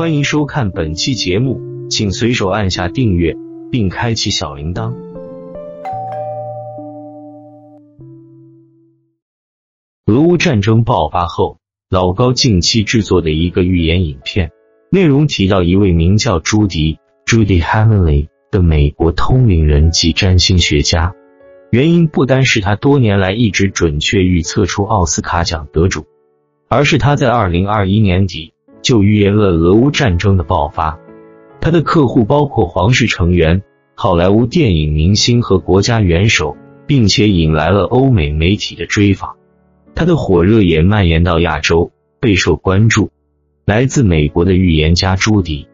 欢迎收看本期节目，请随手按下订阅并开启小铃铛。俄乌战争爆发后，老高近期制作的一个预言影片，内容提到一位名叫朱迪 （Judy Hamley） 的美国通灵人及占星学家。原因不单是他多年来一直准确预测出奥斯卡奖得主，而是他在二零二一年底就预言了俄乌战争的爆发。他的客户包括皇室成员、好莱坞电影明星和国家元首，并且引来了欧美媒体的追访。他的火热也蔓延到亚洲，备受关注。来自美国的预言家朱迪，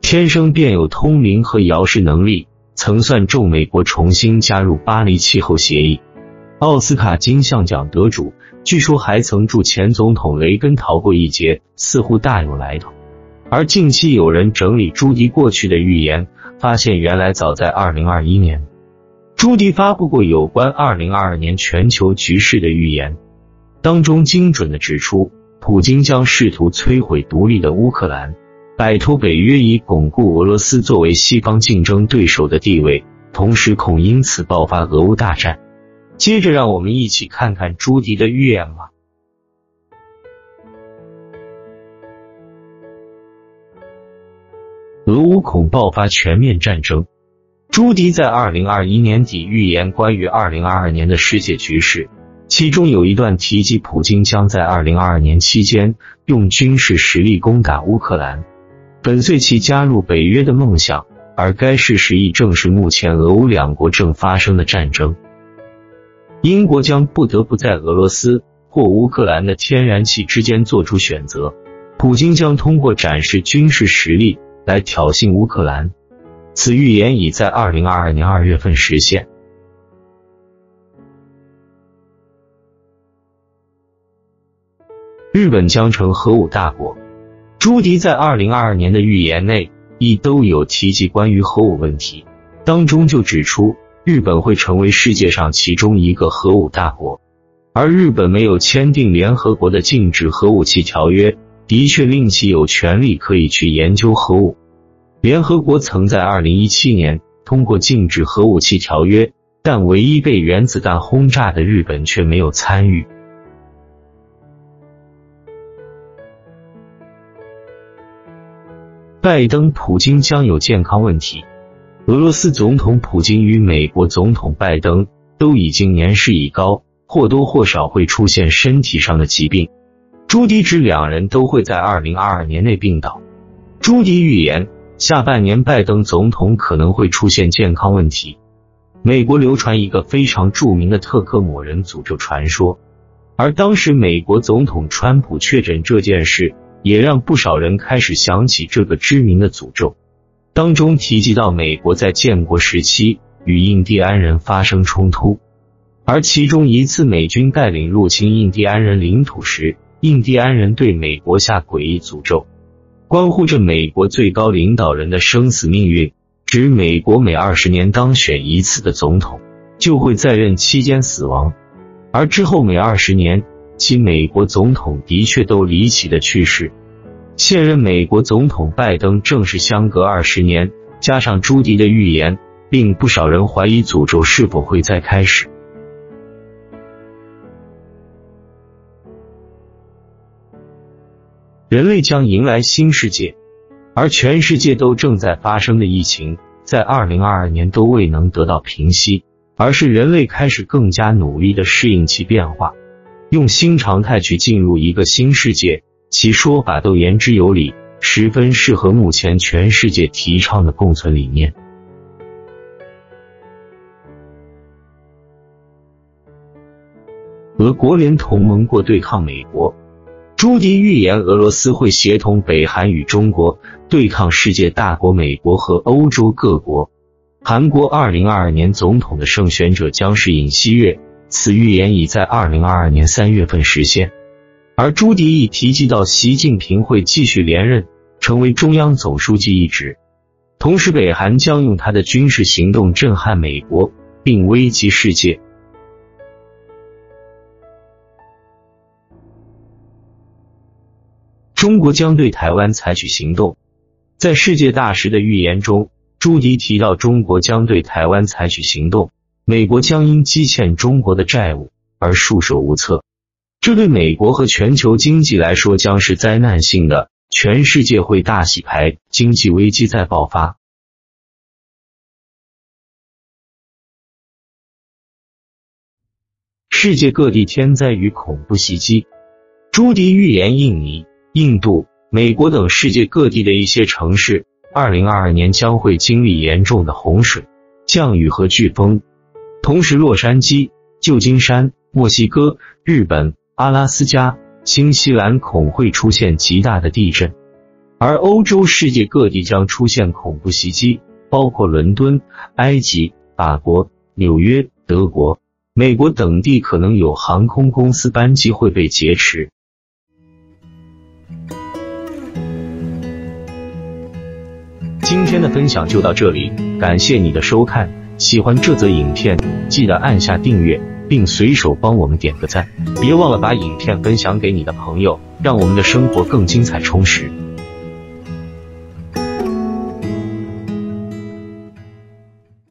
天生便有通灵和遥视能力。曾算中美国重新加入巴黎气候协议，奥斯卡金像奖得主，据说还曾助前总统雷根逃过一劫，似乎大有来头。而近期有人整理朱迪过去的预言，发现原来早在二零二一年，朱迪发布过有关二零二二年全球局势的预言，当中精准的指出，普京将试图摧毁独立的乌克兰。摆脱北约以巩固俄罗斯作为西方竞争对手的地位，同时恐因此爆发俄乌大战。接着，让我们一起看看朱迪的预言吧。俄乌恐爆发全面战争。朱迪在二零二一年底预言关于二零二二年的世界局势，其中有一段提及普京将在二零二二年期间用军事实力攻打乌克兰。粉碎其加入北约的梦想，而该事实亦正是目前俄乌两国正发生的战争。英国将不得不在俄罗斯或乌克兰的天然气之间做出选择。普京将通过展示军事实力来挑衅乌克兰。此预言已在二零二二年二月份实现。日本将成核武大国。朱迪在二零二二年的预言内亦都有提及关于核武问题，当中就指出日本会成为世界上其中一个核武大国，而日本没有签订联合国的禁止核武器条约，的确令其有权利可以去研究核武。联合国曾在二零一七年通过禁止核武器条约，但唯一被原子弹轰炸的日本却没有参与。拜登、普京将有健康问题。俄罗斯总统普京与美国总统拜登都已经年事已高，或多或少会出现身体上的疾病。朱迪指两人都会在二零二二年内病倒。朱迪预言，下半年拜登总统可能会出现健康问题。美国流传一个非常著名的特克姆人诅咒传说，而当时美国总统川普确诊这件事。也让不少人开始想起这个知名的诅咒，当中提及到美国在建国时期与印第安人发生冲突，而其中一次美军带领入侵印第安人领土时，印第安人对美国下诡异诅咒，关乎着美国最高领导人的生死命运，指美国每二十年当选一次的总统就会在任期间死亡，而之后每二十年。其美国总统的确都离奇的去世，现任美国总统拜登正是相隔二十年，加上朱迪的预言，令不少人怀疑诅咒是否会再开始。人类将迎来新世界，而全世界都正在发生的疫情，在二零二二年都未能得到平息，而是人类开始更加努力的适应其变化。用新常态去进入一个新世界，其说法都言之有理，十分适合目前全世界提倡的共存理念。俄国联同盟过对抗美国，朱迪预言俄罗斯会协同北韩与中国对抗世界大国美国和欧洲各国。韩国二零二二年总统的胜选者将是尹锡悦。此预言已在二零二二年三月份实现，而朱迪亦提及到习近平会继续连任，成为中央总书记一职。同时，北韩将用他的军事行动震撼美国，并危及世界。中国将对台湾采取行动。在世界大时的预言中，朱迪提到中国将对台湾采取行动，美国将因积欠中国的债务而束手无策。这对美国和全球经济来说将是灾难性的，全世界会大洗牌，经济危机再爆发。世界各地天灾与恐怖袭击，朱迪预言印尼、印度、美国等世界各地的一些城市，二零二二年将会经历严重的洪水、降雨和飓风。同时，洛杉矶、旧金山、墨西哥、日本、阿拉斯加、新西兰恐会出现极大的地震，而欧洲世界各地将出现恐怖袭击，包括伦敦、埃及、法国、纽约、德国。美国等地可能有航空公司班机会被劫持。今天的分享就到这里，感谢你的收看。喜欢这则影片，记得按下订阅，并随手帮我们点个赞。别忘了把影片分享给你的朋友，让我们的生活更精彩充实。